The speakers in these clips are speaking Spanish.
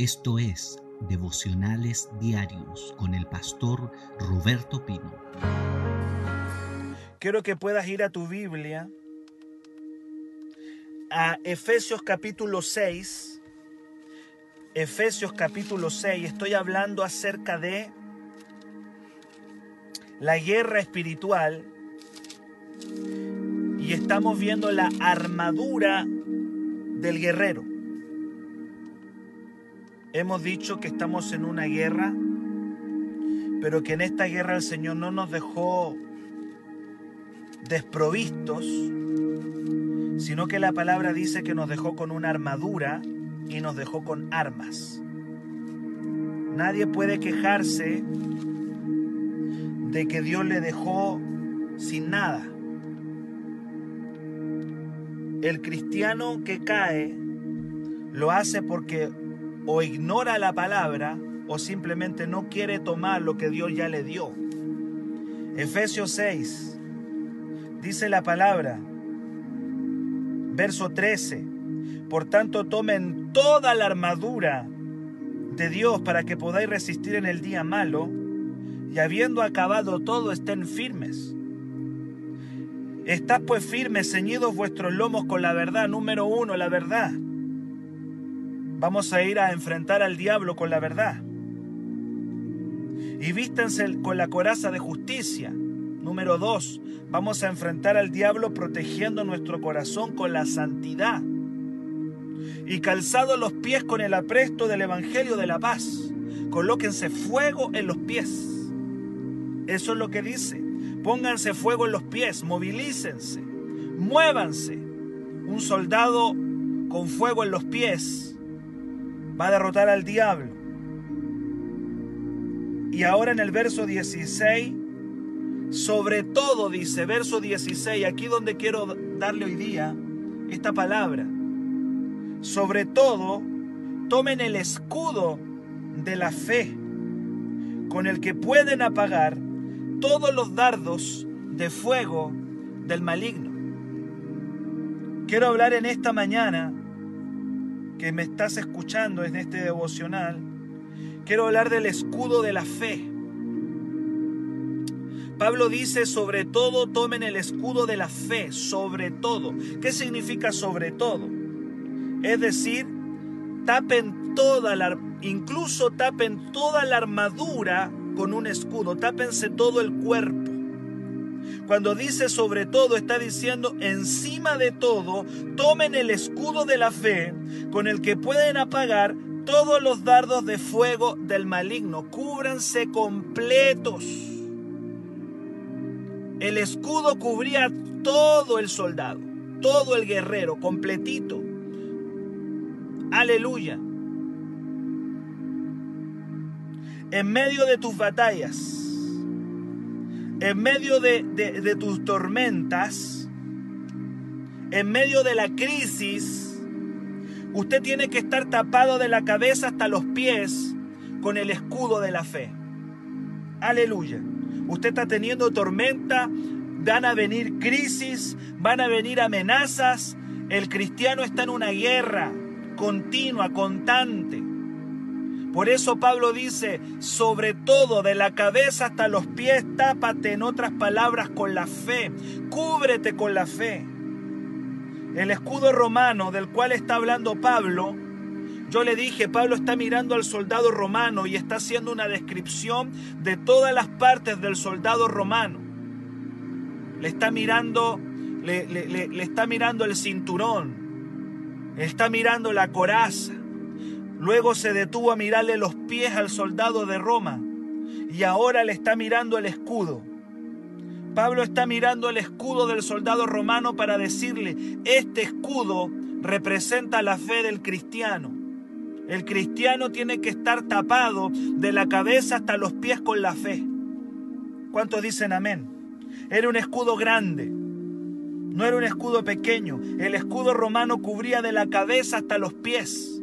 Esto es Devocionales Diarios con el pastor Roberto Pino. Quiero que puedas ir a tu Biblia, a Efesios capítulo 6. Efesios capítulo 6, estoy hablando acerca de la guerra espiritual y estamos viendo la armadura del guerrero. Hemos dicho que estamos en una guerra, pero que en esta guerra el Señor no nos dejó desprovistos, sino que la palabra dice que nos dejó con una armadura y nos dejó con armas. Nadie puede quejarse de que Dios le dejó sin nada. El cristiano que cae lo hace porque o ignora la palabra o simplemente no quiere tomar lo que Dios ya le dio. Efesios 6 dice la palabra, verso 13, por tanto tomen toda la armadura de Dios para que podáis resistir en el día malo y habiendo acabado todo estén firmes. Estad pues firmes, ceñidos vuestros lomos con la verdad, número uno, la verdad Vamos a ir a enfrentar al diablo con la verdad. Y vístense con la coraza de justicia. Número dos, vamos a enfrentar al diablo protegiendo nuestro corazón con la santidad. Y calzado los pies con el apresto del Evangelio de la paz. Colóquense fuego en los pies. Eso es lo que dice. Pónganse fuego en los pies, movilícense, muévanse. Un soldado con fuego en los pies va a derrotar al diablo. Y ahora en el verso 16, sobre todo dice, verso 16, aquí donde quiero darle hoy día esta palabra, sobre todo, tomen el escudo de la fe, con el que pueden apagar todos los dardos de fuego del maligno. Quiero hablar en esta mañana que me estás escuchando en este devocional, quiero hablar del escudo de la fe. Pablo dice, sobre todo tomen el escudo de la fe, sobre todo. ¿Qué significa sobre todo? Es decir, tapen toda la, incluso tapen toda la armadura con un escudo, tápense todo el cuerpo. Cuando dice sobre todo, está diciendo encima de todo, tomen el escudo de la fe con el que pueden apagar todos los dardos de fuego del maligno. Cúbranse completos. El escudo cubría todo el soldado, todo el guerrero, completito. Aleluya. En medio de tus batallas, en medio de, tus tormentas, en medio de la crisis, usted tiene que estar tapado de la cabeza hasta los pies con el escudo de la fe. Aleluya. Usted está teniendo tormenta, van a venir crisis, van a venir amenazas. El cristiano está en una guerra continua, constante. Por eso Pablo dice, sobre todo de la cabeza hasta los pies, tápate en otras palabras con la fe, cúbrete con la fe. El escudo romano del cual está hablando Pablo, yo le dije, Pablo está mirando al soldado romano y está haciendo una descripción de todas las partes del soldado romano. Le está mirando, le, está mirando el cinturón, está mirando la coraza, Luego se detuvo a mirarle los pies al soldado de Roma y ahora le está mirando el escudo. Pablo está mirando el escudo del soldado romano para decirle, este escudo representa la fe del cristiano. El cristiano tiene que estar tapado de la cabeza hasta los pies con la fe. ¿Cuántos dicen amén? Era un escudo grande, no era un escudo pequeño. El escudo romano cubría de la cabeza hasta los pies.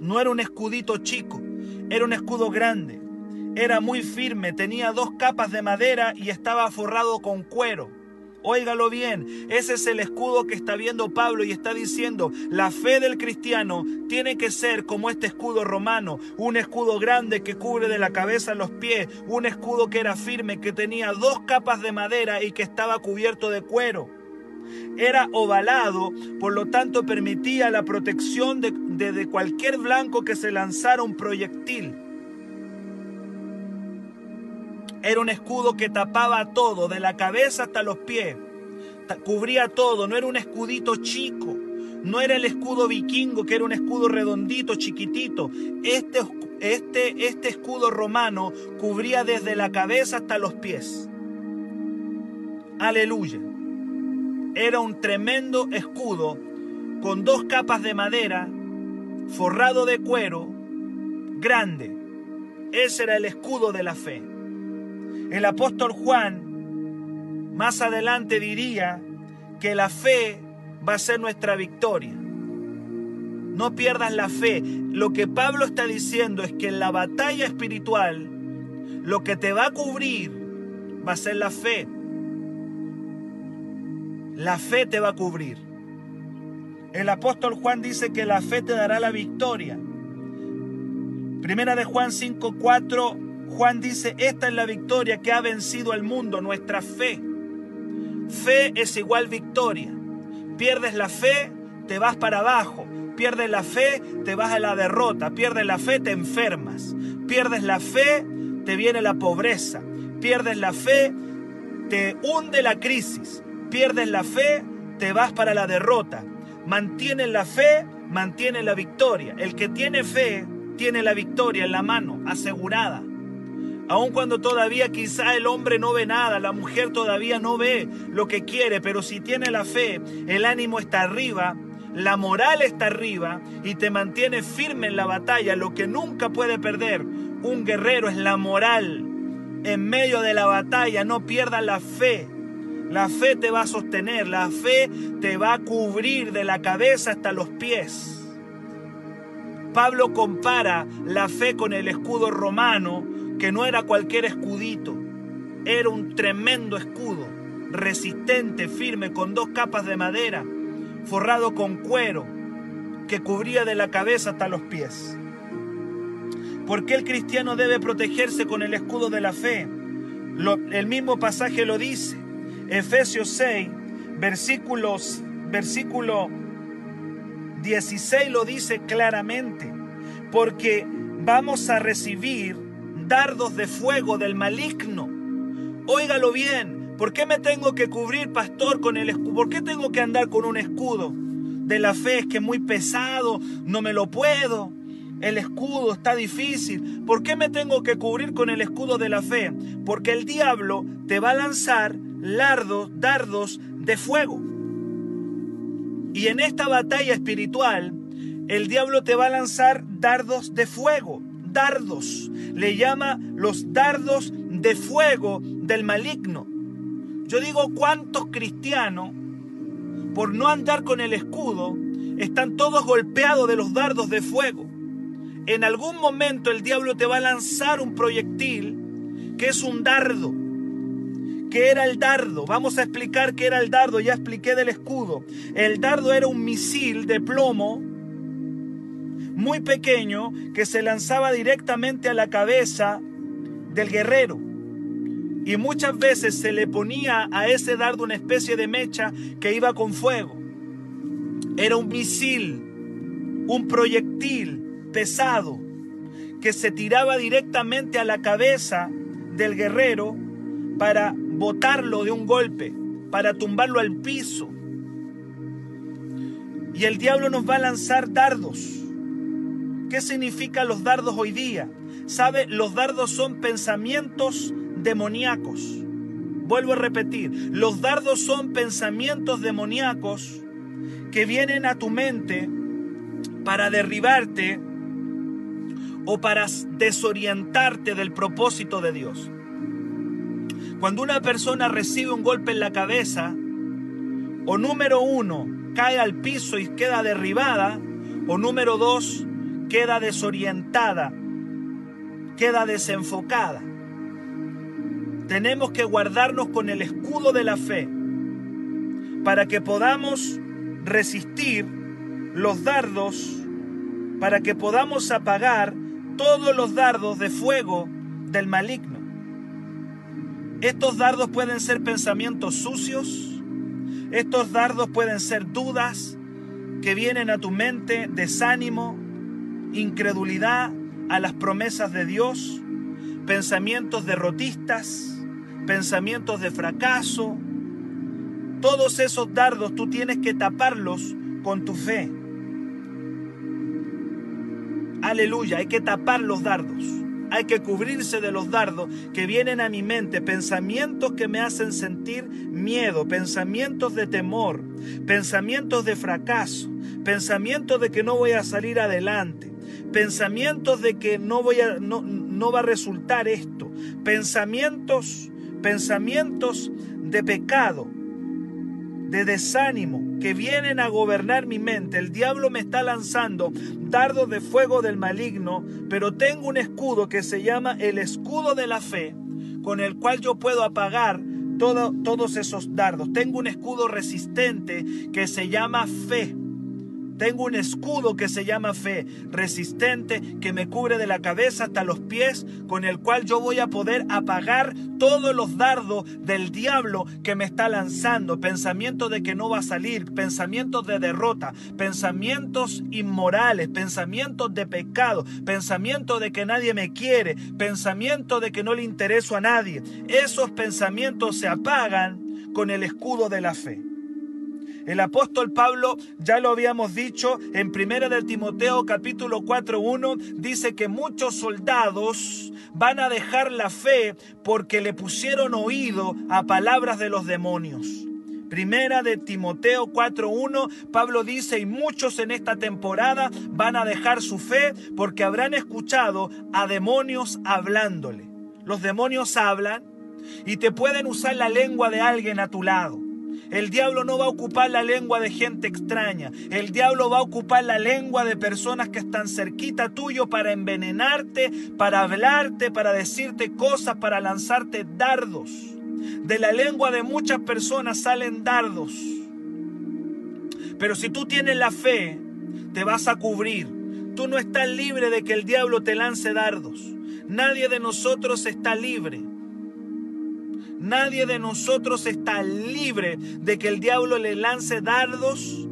No era un escudito chico, era un escudo grande. Era muy firme, tenía dos capas de madera y estaba forrado con cuero. Óigalo bien, ese es el escudo que está viendo Pablo y está diciendo, la fe del cristiano tiene que ser como este escudo romano, un escudo grande que cubre de la cabeza a los pies, un escudo que era firme, que tenía dos capas de madera y que estaba cubierto de cuero. Era ovalado, por lo tanto permitía la protección de, de cualquier blanco que se lanzara un proyectil. Era un escudo que tapaba todo, de la cabeza hasta los pies. Cubría todo, no era un escudito chico. No era el escudo vikingo, que era un escudo redondito, chiquitito. Este, este, este escudo romano cubría desde la cabeza hasta los pies. Aleluya. Era un tremendo escudo con dos capas de madera, forrado de cuero, grande. Ese era el escudo de la fe. El apóstol Juan más adelante diría que la fe va a ser nuestra victoria. No pierdas la fe. Lo que Pablo está diciendo es que en la batalla espiritual lo que te va a cubrir va a ser la fe. La fe te va a cubrir. El apóstol Juan dice que la fe te dará la victoria. Primera de Juan 5:4 Juan dice, esta es la victoria que ha vencido al mundo, nuestra fe. Fe es igual victoria. Pierdes la fe, te vas para abajo. Pierdes la fe, te vas a la derrota. Pierdes la fe, te enfermas. Pierdes la fe, te viene la pobreza. Pierdes la fe, te hunde la crisis. Pierdes la fe, te vas para la derrota. Mantienes la fe, mantiene la victoria. El que tiene fe, tiene la victoria en la mano, asegurada. Aun cuando todavía quizá el hombre no ve nada, la mujer todavía no ve lo que quiere, pero si tiene la fe, el ánimo está arriba, la moral está arriba y te mantiene firme en la batalla. Lo que nunca puede perder un guerrero es la moral. En medio de la batalla no pierdas la fe. La fe te va a sostener, la fe te va a cubrir de la cabeza hasta los pies. Pablo compara la fe con el escudo romano que no era cualquier escudito, era un tremendo escudo, resistente, firme, con dos capas de madera, forrado con cuero, que cubría de la cabeza hasta los pies. ¿Por qué el cristiano debe protegerse con el escudo de la fe? el mismo pasaje lo dice. Efesios 6, versículos, versículo 16 lo dice claramente. Porque vamos a recibir dardos de fuego del maligno. Óigalo bien, ¿por qué me tengo que cubrir, pastor, con el escudo? ¿Por qué tengo que andar con un escudo? De la fe es que es muy pesado, no me lo puedo. El escudo está difícil. ¿Por qué me tengo que cubrir con el escudo de la fe? Porque el diablo te va a lanzar lardos, dardos de fuego. Y en esta batalla espiritual, el diablo te va a lanzar dardos de fuego dardos. Le llama los dardos de fuego del maligno. Yo digo, ¿cuántos cristianos, por no andar con el escudo, están todos golpeados de los dardos de fuego? En algún momento el diablo te va a lanzar un proyectil que es un dardo. ¿Qué era el dardo? Vamos a explicar qué era el dardo. Ya expliqué del escudo. El dardo era un misil de plomo muy pequeño que se lanzaba directamente a la cabeza del guerrero. Y muchas veces se le ponía a ese dardo una especie de mecha que iba con fuego. Era un misil, un proyectil pesado que se tiraba directamente a la cabeza del guerrero para botarlo de un golpe, para tumbarlo al piso. Y el diablo nos va a lanzar dardos ¿Qué significan los dardos hoy día? ¿Sabe? Los dardos son pensamientos demoníacos. Vuelvo a repetir, los dardos son pensamientos demoníacos que vienen a tu mente para derribarte o para desorientarte del propósito de Dios. Cuando una persona recibe un golpe en la cabeza, o número uno, cae al piso y queda derribada, o número dos, queda desorientada, queda desenfocada. Tenemos que guardarnos con el escudo de la fe. para que podamos resistir los dardos, para que podamos apagar todos los dardos de fuego del maligno. Estos dardos pueden ser pensamientos sucios, estos dardos pueden ser dudas que vienen a tu mente, desánimo, incredulidad a las promesas de Dios, pensamientos derrotistas, pensamientos de fracaso. Todos esos dardos tú tienes que taparlos con tu fe. Aleluya, hay que tapar los dardos. Hay que cubrirse de los dardos que vienen a mi mente, pensamientos que me hacen sentir miedo, pensamientos de temor, pensamientos de fracaso, pensamientos de que no voy a salir adelante, pensamientos de que no voy a no, no va a resultar esto, pensamientos, pensamientos de pecado, de desánimo que vienen a gobernar mi mente. El diablo me está lanzando dardos de fuego del maligno, pero tengo un escudo que se llama el escudo de la fe, con el cual yo puedo apagar todo, todos esos dardos. Tengo un escudo resistente que se llama fe. Tengo un escudo que se llama fe, resistente, que me cubre de la cabeza hasta los pies, con el cual yo voy a poder apagar todos los dardos del diablo que me está lanzando. Pensamientos de que no va a salir, pensamientos de derrota, pensamientos inmorales, pensamientos de pecado, pensamientos de que nadie me quiere, pensamientos de que no le intereso a nadie. Esos pensamientos se apagan con el escudo de la fe. El apóstol Pablo, ya lo habíamos dicho en 1 de Timoteo capítulo 4.1, dice que muchos soldados van a dejar la fe porque le pusieron oído a palabras de los demonios. Primera de Timoteo 4.1, Pablo dice, y muchos en esta temporada van a dejar su fe porque habrán escuchado a demonios hablándole. Los demonios hablan y te pueden usar la lengua de alguien a tu lado. El diablo no va a ocupar la lengua de gente extraña. El diablo va a ocupar la lengua de personas que están cerquita tuyo para envenenarte, para hablarte, para decirte cosas, para lanzarte dardos. De la lengua de muchas personas salen dardos. Pero si tú tienes la fe, te vas a cubrir. Tú no estás libre de que el diablo te lance dardos. Nadie de nosotros está libre. Nadie de nosotros está libre de que el diablo le lance dardos,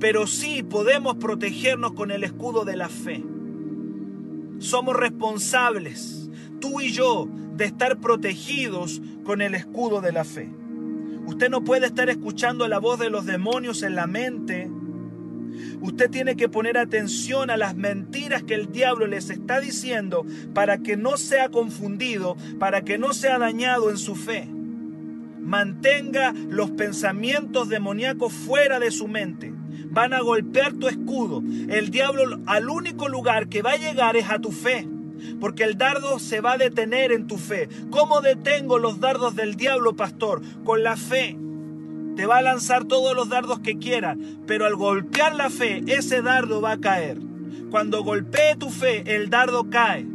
pero sí podemos protegernos con el escudo de la fe. Somos responsables, tú y yo, de estar protegidos con el escudo de la fe. Usted no puede estar escuchando la voz de los demonios en la mente. Usted tiene que poner atención a las mentiras que el diablo les está diciendo para que no sea confundido, para que no sea dañado en su fe. Mantenga los pensamientos demoníacos fuera de su mente. Van a golpear tu escudo. El diablo al único lugar que va a llegar es a tu fe. Porque el dardo se va a detener en tu fe. ¿Cómo detengo los dardos del diablo, pastor? Con la fe. Te va a lanzar todos los dardos que quiera. Pero al golpear la fe, ese dardo va a caer. Cuando golpee tu fe, el dardo cae.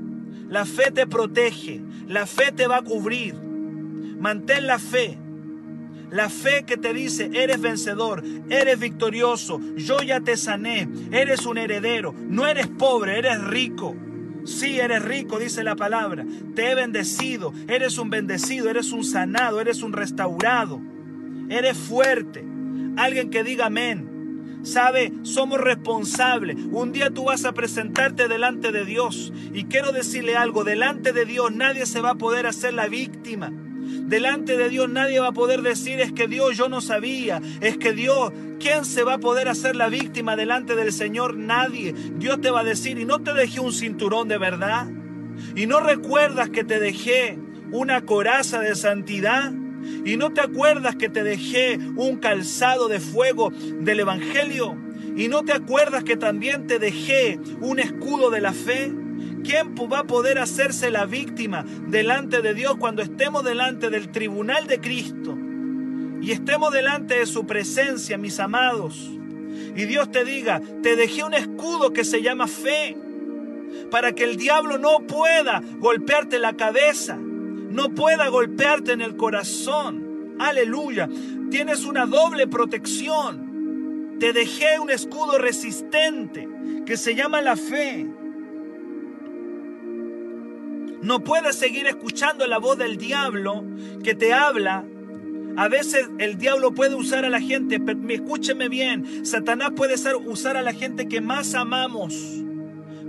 La fe te protege. La fe te va a cubrir. Mantén la fe. La fe que te dice, eres vencedor, eres victorioso, yo ya te sané, eres un heredero, no eres pobre, eres rico. Sí, eres rico, dice la palabra. Te he bendecido, eres un bendecido, eres un sanado, eres un restaurado. Eres fuerte. Alguien que diga amén. Sabe, somos responsables. Un día tú vas a presentarte delante de Dios. Y quiero decirle algo, delante de Dios nadie se va a poder hacer la víctima. Delante de Dios nadie va a poder decir es que Dios yo no sabía, es que Dios, ¿quién se va a poder hacer la víctima delante del Señor? Nadie. Dios te va a decir, y no te dejé un cinturón de verdad, y no recuerdas que te dejé una coraza de santidad. ¿Y no te acuerdas que te dejé un calzado de fuego del Evangelio? ¿Y no te acuerdas que también te dejé un escudo de la fe? ¿Quién va a poder hacerse la víctima delante de Dios cuando estemos delante del tribunal de Cristo? Y estemos delante de su presencia, mis amados. Y Dios te diga, te dejé un escudo que se llama fe, para que el diablo no pueda golpearte la cabeza, no pueda golpearte en el corazón. Aleluya. Tienes una doble protección. Te dejé un escudo resistente que se llama la fe. No puedes seguir escuchando la voz del diablo que te habla. A veces el diablo puede usar a la gente, pero escúcheme bien, Satanás puede usar a la gente que más amamos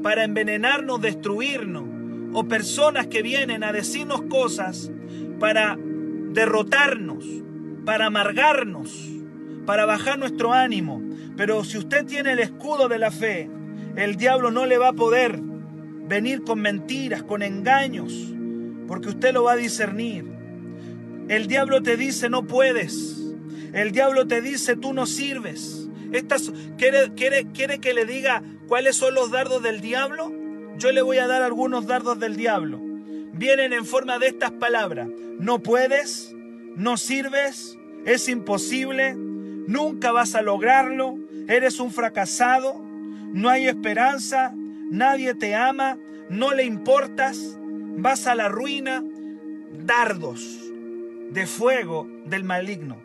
para envenenarnos, destruirnos, o personas que vienen a decirnos cosas para derrotarnos, para amargarnos, para bajar nuestro ánimo. Pero si usted tiene el escudo de la fe, el diablo no le va a poder venir con mentiras, con engaños, porque usted lo va a discernir. El diablo te dice no puedes. El diablo te dice tú no sirves. Estas, ¿quiere, quiere, ¿Quiere que le diga cuáles son los dardos del diablo? Yo le voy a dar algunos dardos del diablo. Vienen en forma de estas palabras. No puedes, no sirves, es imposible, nunca vas a lograrlo, eres un fracasado, no hay esperanza, nadie te ama, no le importas, vas a la ruina, dardos de fuego del maligno.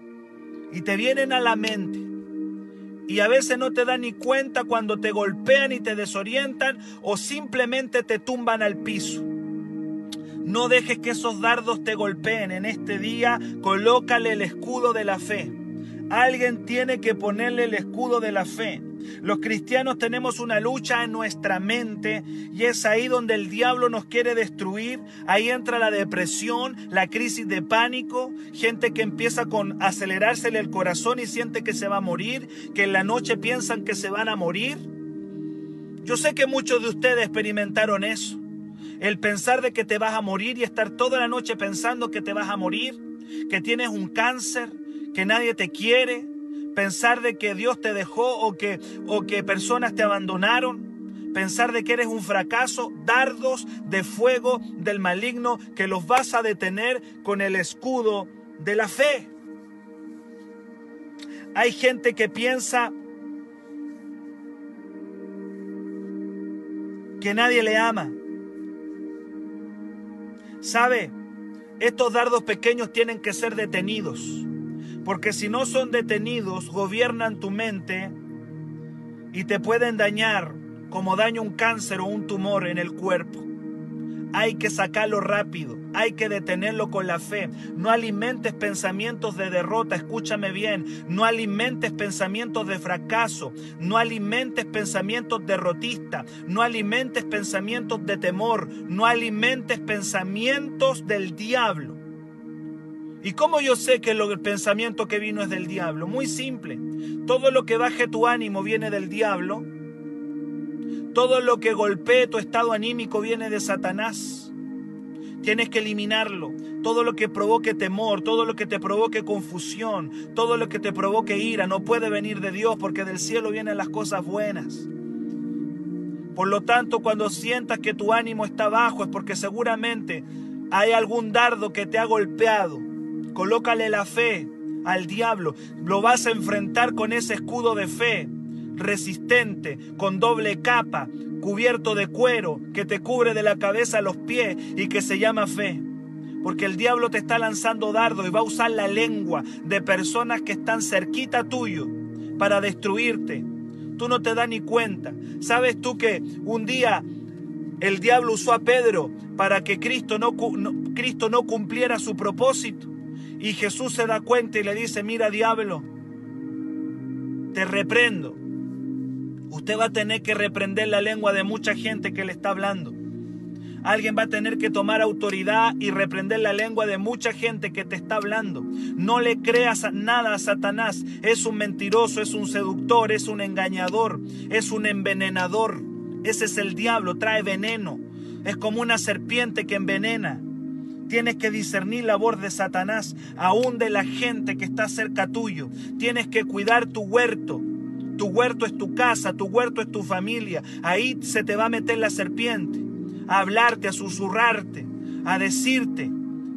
Y te vienen a la mente. Y a veces no te dan ni cuenta cuando te golpean y te desorientan o simplemente te tumban al piso. No dejes que esos dardos te golpeen en este día, colócale el escudo de la fe. Alguien tiene que ponerle el escudo de la fe. Los cristianos tenemos una lucha en nuestra mente y es ahí donde el diablo nos quiere destruir. Ahí entra la depresión, la crisis de pánico, gente que empieza con acelerársele el corazón y siente que se va a morir, que en la noche piensan que se van a morir. Yo sé que muchos de ustedes experimentaron eso. El pensar de que te vas a morir y estar toda la noche pensando que te vas a morir, que tienes un cáncer, que nadie te quiere, pensar de que Dios te dejó o que, o que personas te abandonaron, pensar de que eres un fracaso, dardos de fuego del maligno que los vas a detener con el escudo de la fe. Hay gente que piensa que nadie le ama. ¿Sabe? Estos dardos pequeños tienen que ser detenidos. Porque si no son detenidos, gobiernan tu mente y te pueden dañar como daña un cáncer o un tumor en el cuerpo. Hay que sacarlo rápido, hay que detenerlo con la fe. No alimentes pensamientos de derrota, escúchame bien. No alimentes pensamientos de fracaso, no alimentes pensamientos derrotistas, no alimentes pensamientos de temor, no alimentes pensamientos del diablo. ¿Y cómo yo sé que el pensamiento que vino es del diablo? Muy simple. Todo lo que baje tu ánimo viene del diablo. Todo lo que golpee tu estado anímico viene de Satanás. Tienes que eliminarlo. Todo lo que provoque temor, todo lo que te provoque confusión, todo lo que te provoque ira, no puede venir de Dios porque del cielo vienen las cosas buenas. Por lo tanto, cuando sientas que tu ánimo está bajo es porque seguramente hay algún dardo que te ha golpeado Colócale la fe al diablo. Lo vas a enfrentar con ese escudo de fe, resistente, con doble capa, cubierto de cuero, que te cubre de la cabeza a los pies y que se llama fe. Porque el diablo te está lanzando dardo y va a usar la lengua de personas que están cerquita tuyo para destruirte. Tú no te das ni cuenta. ¿Sabes tú que un día el diablo usó a Pedro para que Cristo no, Cristo no cumpliera su propósito? Y Jesús se da cuenta y le dice, mira diablo, te reprendo. Usted va a tener que reprender la lengua de mucha gente que le está hablando. Alguien va a tener que tomar autoridad y reprender la lengua de mucha gente que te está hablando. No le creas nada a Satanás. Es un mentiroso, es un seductor, es un engañador, es un envenenador. Ese es el diablo, trae veneno. Es como una serpiente que envenena. Tienes que discernir la voz de Satanás, aún de la gente que está cerca tuyo. Tienes que cuidar tu huerto. Tu huerto es tu casa, tu huerto es tu familia. Ahí se te va a meter la serpiente, a hablarte, a susurrarte, a decirte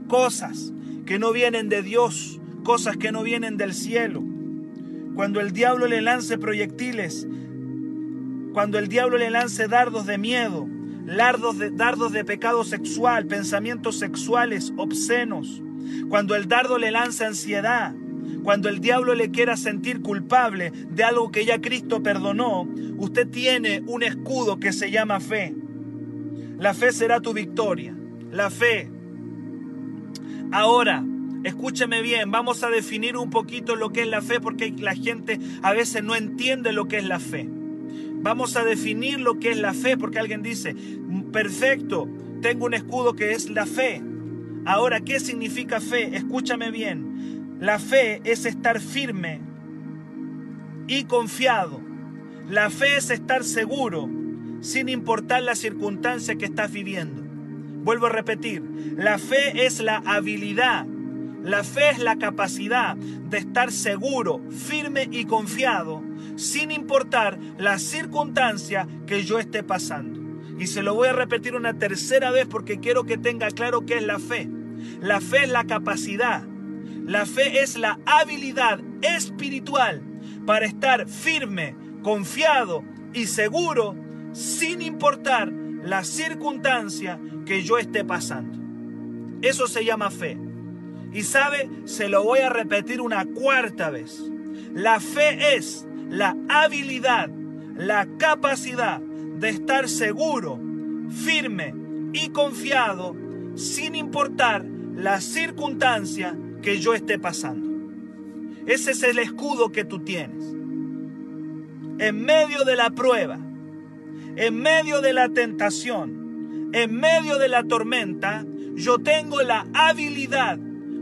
cosas que no vienen de Dios, cosas que no vienen del cielo. Cuando el diablo le lance proyectiles, cuando el diablo le lance dardos de miedo, dardos de, dardos de pecado sexual, pensamientos sexuales obscenos, cuando el dardo le lanza ansiedad, cuando el diablo le quiera sentir culpable de algo que ya Cristo perdonó, usted tiene un escudo que se llama fe. La fe será tu victoria. La fe. Ahora, escúcheme bien, vamos a definir un poquito lo que es la fe porque la gente a veces no entiende lo que es la fe. Vamos a definir lo que es la fe porque alguien dice, perfecto, tengo un escudo que es la fe. Ahora, ¿qué significa fe? Escúchame bien. La fe es estar firme y confiado. La fe es estar seguro sin importar la circunstancia que estás viviendo. Vuelvo a repetir, la fe es la habilidad, la fe es la capacidad de estar seguro, firme y confiado sin importar la circunstancia que yo esté pasando. Y se lo voy a repetir una tercera vez porque quiero que tenga claro qué es la fe. La fe es la capacidad. La fe es la habilidad espiritual para estar firme, confiado y seguro sin importar la circunstancia que yo esté pasando. Eso se llama fe. Y sabe, se lo voy a repetir una cuarta vez. La fe es la habilidad, la capacidad de estar seguro, firme y confiado sin importar la circunstancia que yo esté pasando. Ese es el escudo que tú tienes. En medio de la prueba, en medio de la tentación, en medio de la tormenta, yo tengo la habilidad,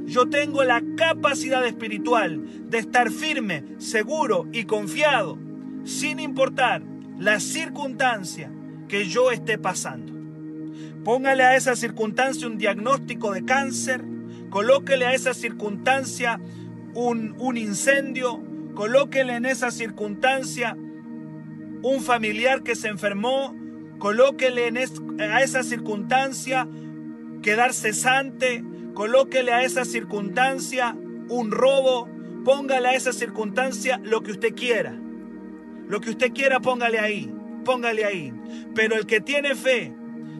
yo tengo la capacidad espiritual de estar firme, seguro y confiado, sin importar la circunstancia que yo esté pasando. Póngale a esa circunstancia un diagnóstico de cáncer, colóquele a esa circunstancia un, un incendio, colóquele en esa circunstancia un familiar que se enfermó, colóquele en a esa circunstancia quedar cesante, colóquele a esa circunstancia un robo, póngale a esa circunstancia lo que usted quiera. Lo que usted quiera, póngale ahí, póngale ahí. Pero el que tiene fe,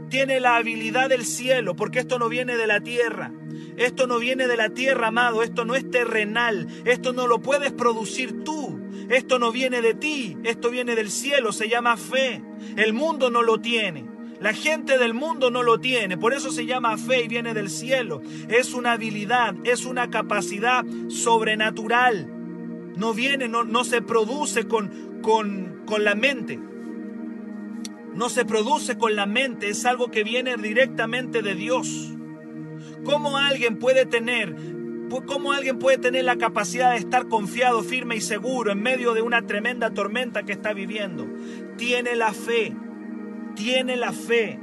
tiene la habilidad del cielo, porque esto no viene de la tierra. Esto no viene de la tierra, amado. Esto no es terrenal. Esto no lo puedes producir tú. Esto no viene de ti. Esto viene del cielo. Se llama fe. El mundo no lo tiene. La gente del mundo no lo tiene. Por eso se llama fe y viene del cielo. Es una habilidad, es una capacidad sobrenatural. No viene, no, no se produce con, con, la mente. No se produce con la mente, es algo que viene directamente de Dios. ¿Cómo alguien puede tener ¿Cómo alguien puede tener la capacidad de estar confiado, firme y seguro en medio de una tremenda tormenta que está viviendo? Tiene la fe, tiene la fe.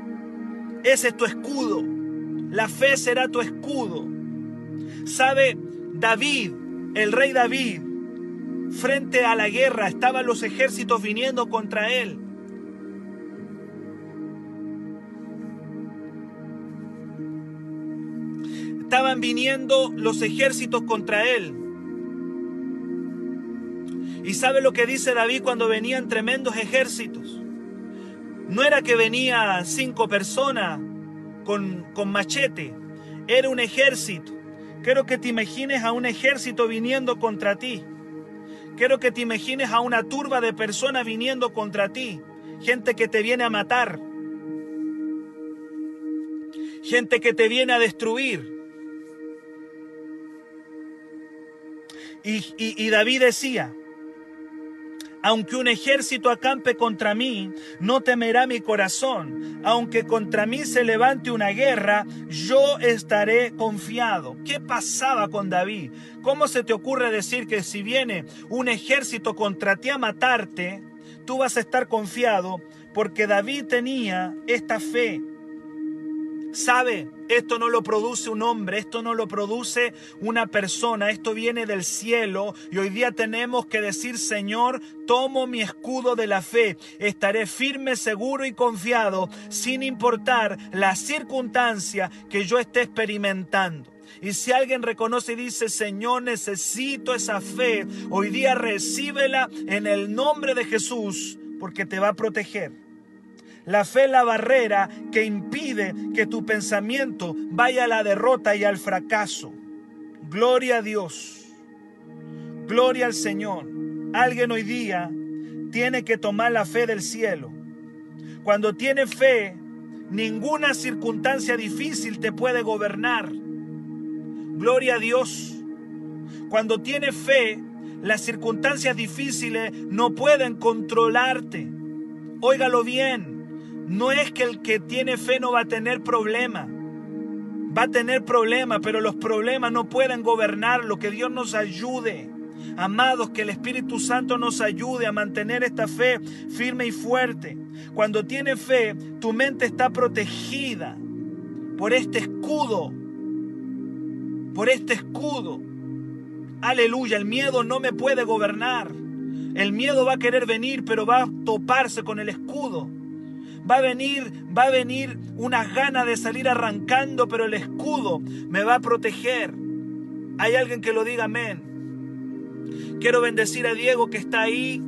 Ese es tu escudo. La fe será tu escudo. ¿Sabe? David, el rey David, frente a la guerra, estaban los ejércitos viniendo contra él. Estaban viniendo los ejércitos contra él. ¿Y sabe lo que dice David cuando venían tremendos ejércitos? No era que venía cinco personas con, con machete, era un ejército. Quiero que te imagines a un ejército viniendo contra ti. Quiero que te imagines a una turba de personas viniendo contra ti. Gente que te viene a matar. Gente que te viene a destruir. Y, y David decía, aunque un ejército acampe contra mí, no temerá mi corazón. Aunque contra mí se levante una guerra, yo estaré confiado. ¿Qué pasaba con David? ¿Cómo se te ocurre decir que si viene un ejército contra ti a matarte, tú vas a estar confiado? Porque David tenía esta fe. ¿Sabe? Esto no lo produce un hombre, esto no lo produce una persona, esto viene del cielo y hoy día tenemos que decir, Señor, tomo mi escudo de la fe, estaré firme, seguro y confiado sin importar la circunstancia que yo esté experimentando. Y si alguien reconoce y dice, Señor, necesito esa fe, hoy día recíbela en el nombre de Jesús, porque te va a proteger. La fe es la barrera que impide que tu pensamiento vaya a la derrota y al fracaso. Gloria a Dios. Gloria al Señor. Alguien hoy día tiene que tomar la fe del cielo. Cuando tiene fe, ninguna circunstancia difícil te puede gobernar. Gloria a Dios. Cuando tiene fe, las circunstancias difíciles no pueden controlarte. Óigalo bien. No es que el que tiene fe no va a tener problema. Va a tener problemas, pero los problemas no pueden gobernarlo. Que Dios nos ayude. Amados, que el Espíritu Santo nos ayude a mantener esta fe firme y fuerte. Cuando tienes fe, tu mente está protegida por este escudo. Por este escudo. Aleluya, el miedo no me puede gobernar. El miedo va a querer venir, pero va a toparse con el escudo. Va a venir, va a venir unas ganas de salir arrancando, pero el escudo me va a proteger. Hay alguien que lo diga amén. Quiero bendecir a Diego que está ahí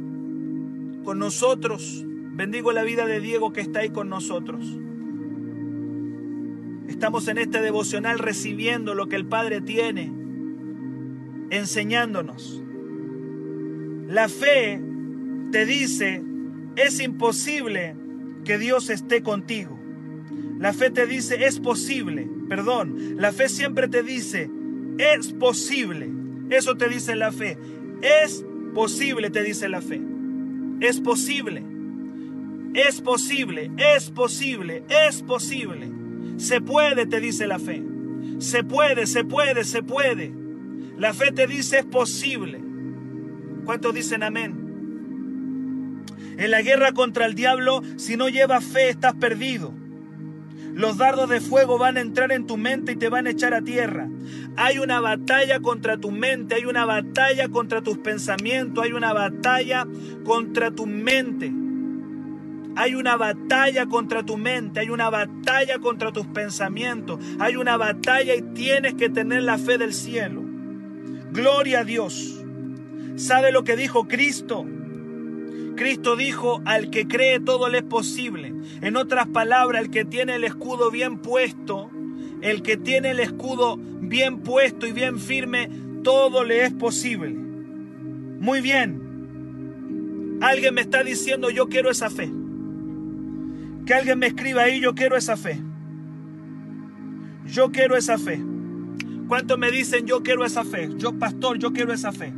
con nosotros. Bendigo la vida de Diego que está ahí con nosotros. Estamos en este devocional recibiendo lo que el Padre tiene, enseñándonos. La fe te dice, es imposible que Dios esté contigo. La fe te dice, es posible. Perdón, la fe siempre te dice, es posible. Eso te dice la fe. Es posible, te dice la fe. Es posible. Es posible, es posible, es posible. Se puede, te dice la fe. Se puede, se puede, se puede. La fe te dice es posible. ¿Cuántos dicen amén? En la guerra contra el diablo, si no llevas fe, estás perdido. Los dardos de fuego van a entrar en tu mente y te van a echar a tierra. Hay una batalla contra tu mente, hay una batalla contra tus pensamientos, hay una batalla contra tu mente. Hay una batalla contra tu mente, hay una batalla contra tus pensamientos, hay una batalla y tienes que tener la fe del cielo. Gloria a Dios. ¿Sabe lo que dijo Cristo? Cristo dijo, al que cree todo le es posible. En otras palabras, el que tiene el escudo bien puesto, el que tiene el escudo bien puesto y bien firme, todo le es posible. Muy bien. Alguien me está diciendo, yo quiero esa fe. Que alguien me escriba ahí, yo quiero esa fe. Yo quiero esa fe. ¿Cuántos me dicen, yo quiero esa fe? Yo, pastor, yo quiero esa fe.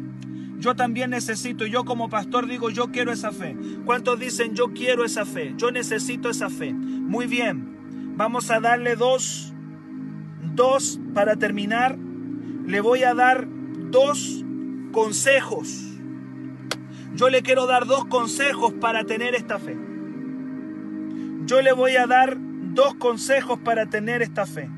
Yo también necesito, yo como pastor digo, yo quiero esa fe. ¿Cuántos dicen, yo quiero esa fe? Yo necesito esa fe. Muy bien, vamos a darle dos, dos para terminar. Le voy a dar dos consejos. Yo le quiero dar dos consejos para tener esta fe. Yo le voy a dar dos consejos para tener esta fe.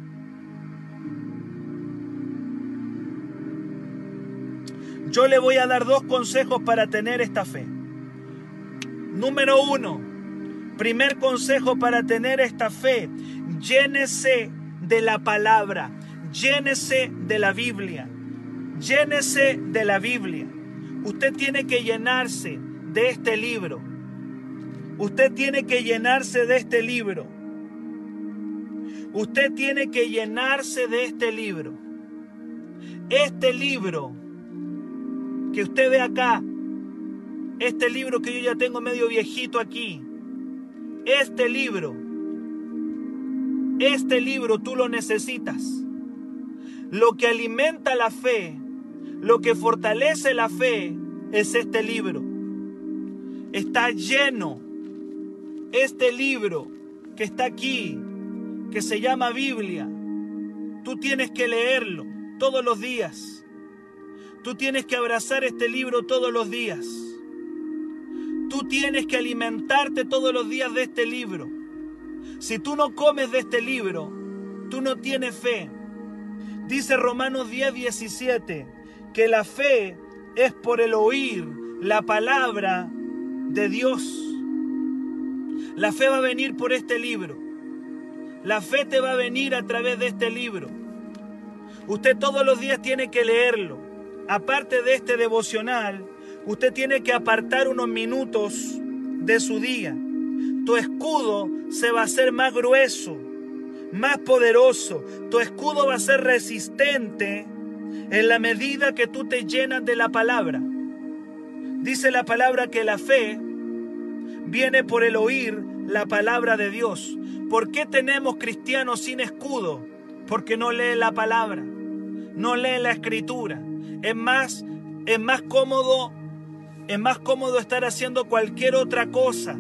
Yo le voy a dar dos consejos para tener esta fe. Número uno, primer consejo para tener esta fe, llénese de la palabra, llénese de la Biblia, llénese de la Biblia. Usted tiene que llenarse de este libro. Usted tiene que llenarse de este libro. Usted tiene que llenarse de este libro. Este libro que usted ve acá, este libro que yo ya tengo medio viejito aquí, este libro, este libro tú lo necesitas. Lo que alimenta la fe, lo que fortalece la fe es este libro. Está lleno este libro que está aquí, que se llama Biblia. Tú tienes que leerlo todos los días. Tú tienes que abrazar este libro todos los días. Tú tienes que alimentarte todos los días de este libro. Si tú no comes de este libro, tú no tienes fe. Dice Romanos 10, 17, que la fe es por el oír la palabra de Dios. La fe va a venir por este libro. La fe te va a venir a través de este libro. Usted todos los días tiene que leerlo aparte de este devocional, usted tiene que apartar unos minutos de su día. Tu escudo se va a hacer más grueso, más poderoso. Tu escudo va a ser resistente En la medida que tú te llenas de la palabra. Dice la palabra que la fe viene por el oír la palabra de Dios. ¿Por qué tenemos cristianos sin escudo? Porque no leen la palabra, no leen la escritura. Es más, es más cómodo, es más cómodo estar haciendo cualquier otra cosa.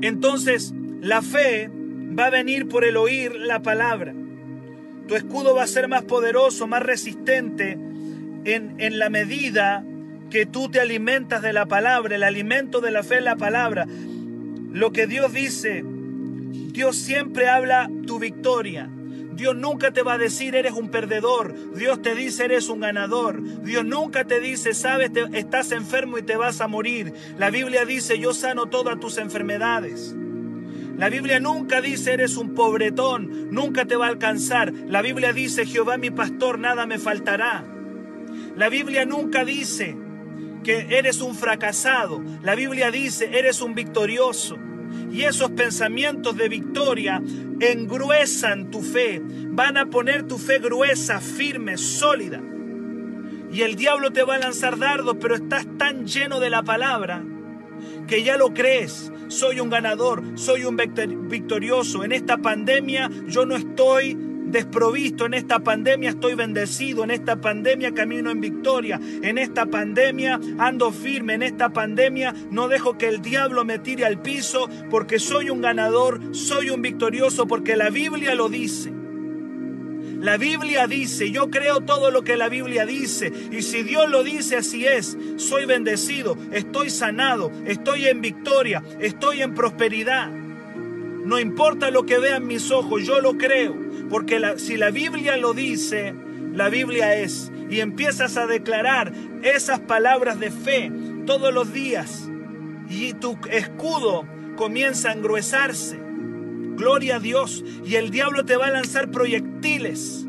Entonces, la fe va a venir por el oír la palabra. Tu escudo va a ser más poderoso, más resistente en, en la medida que tú te alimentas de la palabra, el alimento de la fe es la palabra. Lo que Dios dice, Dios siempre habla tu victoria. Dios nunca te va a decir eres un perdedor. Dios te dice eres un ganador. Dios nunca te dice, sabes, estás enfermo y te vas a morir. La Biblia dice, yo sano todas tus enfermedades. La Biblia nunca dice eres un pobretón, nunca te va a alcanzar. La Biblia dice, Jehová mi pastor, nada me faltará. La Biblia nunca dice, que eres un fracasado. La Biblia dice, eres un victorioso. Y esos pensamientos de victoria engruesan tu fe, van a poner tu fe gruesa, firme, sólida. Y el diablo te va a lanzar dardos, pero estás tan lleno de la palabra que ya lo crees. Soy un ganador, soy un victorioso. En esta pandemia yo no estoy desprovisto en esta pandemia, estoy bendecido, en esta pandemia camino en victoria, en esta pandemia ando firme, en esta pandemia no dejo que el diablo me tire al piso porque soy un ganador, soy un victorioso, porque la Biblia lo dice. La Biblia dice, yo creo todo lo que la Biblia dice. Y si Dios lo dice, así es. Soy bendecido, estoy sanado, estoy en victoria, estoy en prosperidad. No importa lo que vean mis ojos, yo lo creo. Porque si la Biblia lo dice, la Biblia es. Y empiezas a declarar esas palabras de fe todos los días. Y tu escudo comienza a engruesarse. Gloria a Dios. Y el diablo te va a lanzar proyectiles.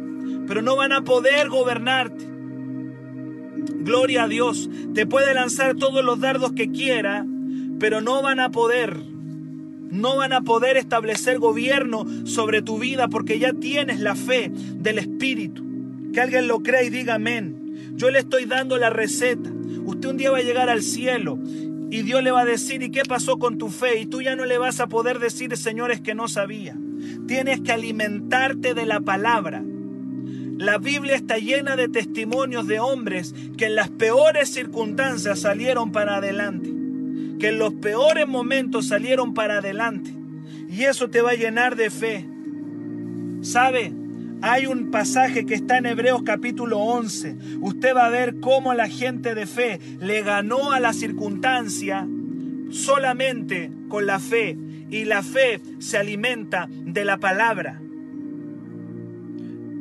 Pero no van a poder gobernarte. Gloria a Dios. Te puede lanzar todos los dardos que quiera. Pero no van a poder no van a poder establecer gobierno sobre tu vida porque ya tienes la fe del Espíritu. Que alguien lo crea y diga amén. Yo le estoy dando la receta. Usted un día va a llegar al cielo y Dios le va a decir, ¿y qué pasó con tu fe? Y tú ya no le vas a poder decir, señores, que no sabía. Tienes que alimentarte de la palabra. La Biblia está llena de testimonios de hombres que en las peores circunstancias salieron para adelante que en los peores momentos salieron para adelante. Y eso te va a llenar de fe. ¿Sabe? Hay un pasaje que está en Hebreos capítulo 11. Usted va a ver cómo la gente de fe le ganó a la circunstancia solamente con la fe. Y la fe se alimenta de la palabra.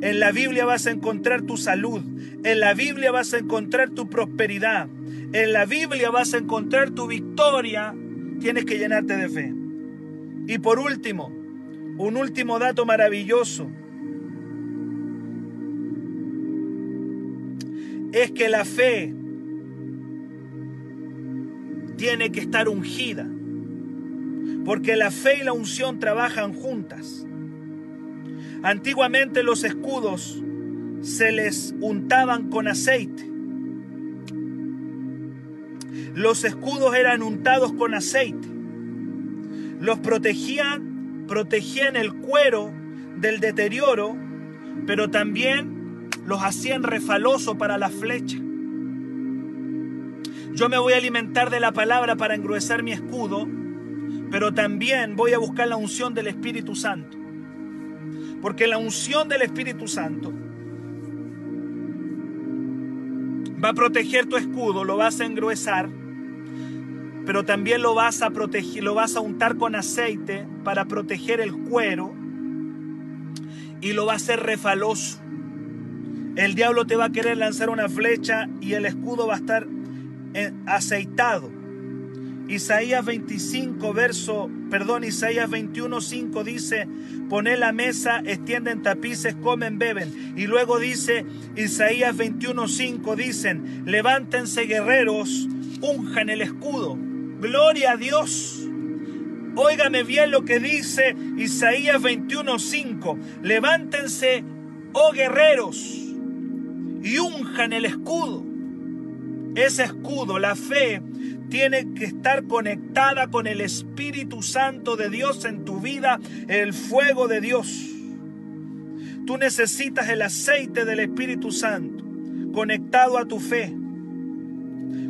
En la Biblia vas a encontrar tu salud. En la Biblia vas a encontrar tu prosperidad en la Biblia vas a encontrar tu victoria, tienes que llenarte de fe. Y por último, un último dato maravilloso, es que la fe tiene que estar ungida, porque la fe y la unción trabajan juntas. Antiguamente los escudos se les untaban con aceite los escudos eran untados con aceite. Los protegían, protegían el cuero del deterioro, pero también los hacían refaloso para la flecha. Yo me voy a alimentar de la palabra para engruesar mi escudo, pero también voy a buscar la unción del Espíritu Santo. Porque la unción del Espíritu Santo va a proteger tu escudo, lo vas a engruesar pero también lo vas a proteger, lo vas a untar con aceite para proteger el cuero y lo va a hacer refaloso. El diablo te va a querer lanzar una flecha y el escudo va a estar eh, aceitado. Isaías 25, verso, perdón, Isaías 21, 5 dice, poné la mesa, extienden tapices, comen, beben. Y luego dice, Isaías 21, 5 dicen, levántense guerreros, unjan el escudo. Gloria a Dios. Óigame bien lo que dice Isaías 21:5. Levántense, oh guerreros, y unjan el escudo. Ese escudo, la fe, tiene que estar conectada con el Espíritu Santo de Dios en tu vida, el fuego de Dios. Tú necesitas el aceite del Espíritu Santo conectado a tu fe.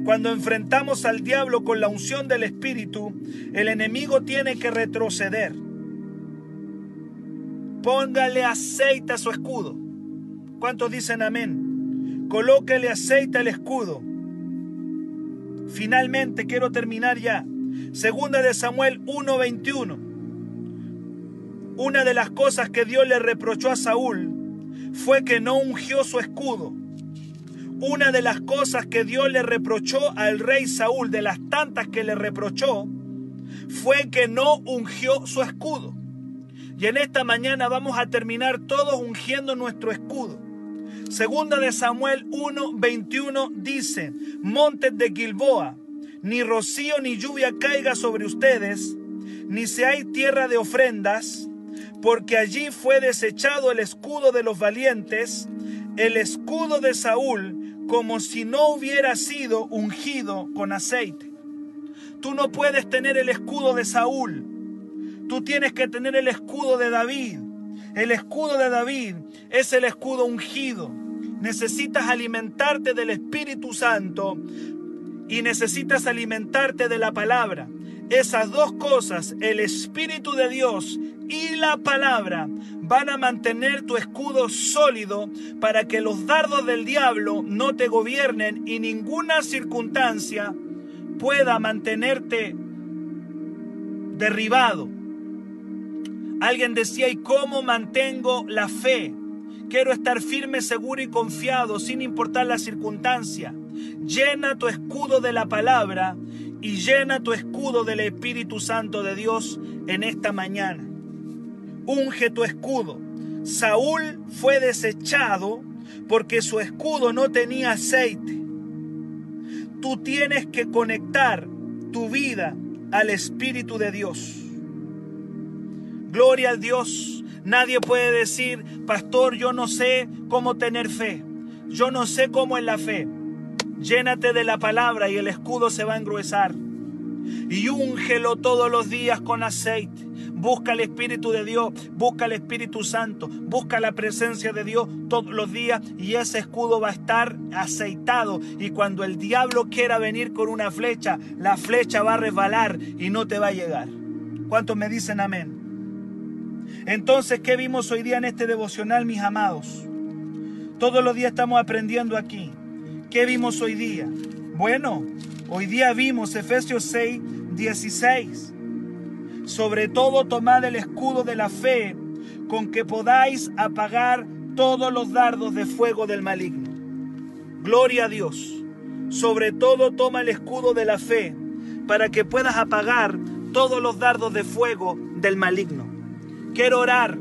Cuando enfrentamos al diablo con la unción del Espíritu, el enemigo tiene que retroceder. Póngale aceite a su escudo. ¿Cuántos dicen amén? Colóquele aceite al escudo. Finalmente quiero terminar ya. Segunda de Samuel 1:21. Una de las cosas que Dios le reprochó a Saúl fue que no ungió su escudo. Una de las cosas que Dios le reprochó al rey Saúl, de las tantas que le reprochó, fue que no ungió su escudo. Y en esta mañana vamos a terminar todos ungiendo nuestro escudo. Segunda de Samuel 1:21 dice, Montes de Gilboa, ni rocío ni lluvia caiga sobre ustedes, ni se hay tierra de ofrendas, porque allí fue desechado el escudo de los valientes, el escudo de Saúl, como si no hubiera sido ungido con aceite. Tú no puedes tener el escudo de Saúl. Tú tienes que tener el escudo de David. El escudo de David es el escudo ungido. Necesitas alimentarte del Espíritu Santo y necesitas alimentarte de la palabra. Esas dos cosas, el Espíritu de Dios y la palabra, van a mantener tu escudo sólido para que los dardos del diablo no te gobiernen y ninguna circunstancia pueda mantenerte derribado. Alguien decía, ¿y cómo mantengo la fe? Quiero estar firme, seguro y confiado, sin importar la circunstancia. Llena tu escudo de la palabra y llena tu escudo del Espíritu Santo de Dios en esta mañana unge tu escudo. Saúl fue desechado porque su escudo no tenía aceite. Tú tienes que conectar tu vida al Espíritu de Dios. Gloria a Dios. Nadie puede decir, pastor, yo no sé cómo tener fe. Yo no sé cómo es la fe. Llénate de la palabra y el escudo se va a engruesar. Y úngelo todos los días con aceite. Busca el Espíritu de Dios, busca el Espíritu Santo, busca la presencia de Dios todos los días y ese escudo va a estar aceitado. Y cuando el diablo quiera venir con una flecha, la flecha va a resbalar y no te va a llegar. ¿Cuántos me dicen amén? Entonces, ¿qué vimos hoy día en este devocional, mis amados? Todos los días estamos aprendiendo aquí. ¿Qué vimos hoy día? Bueno, hoy día vimos Efesios 6, 16 sobre todo tomad el escudo de la fe, con que podáis apagar todos los dardos de fuego del maligno. Gloria a Dios. Sobre todo toma el escudo de la fe, para que puedas apagar todos los dardos de fuego del maligno. Quiero orar.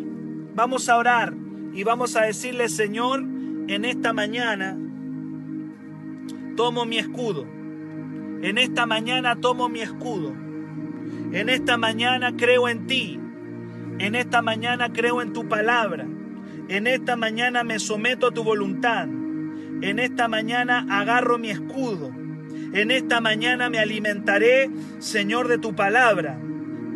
Vamos a orar y vamos a decirle, Señor, en esta mañana tomo mi escudo. En esta mañana tomo mi escudo en esta mañana creo en ti. En esta mañana creo en tu palabra. En esta mañana me someto a tu voluntad. En esta mañana agarro mi escudo. En esta mañana me alimentaré, Señor, de tu palabra.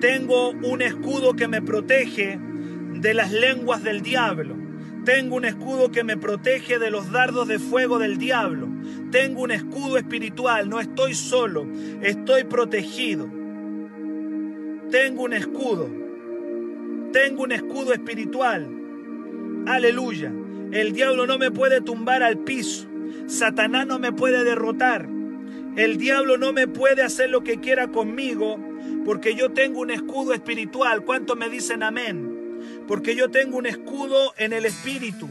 Tengo un escudo que me protege de las lenguas del diablo. Tengo un escudo que me protege de los dardos de fuego del diablo. Tengo un escudo espiritual. No estoy solo. Estoy protegido. Tengo un escudo. Tengo un escudo espiritual. Aleluya. El diablo no me puede tumbar al piso. Satanás no me puede derrotar. El diablo no me puede hacer lo que quiera conmigo porque yo tengo un escudo espiritual. ¿Cuántos me dicen amén? Porque yo tengo un escudo en el espíritu.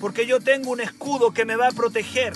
Porque yo tengo un escudo que me va a proteger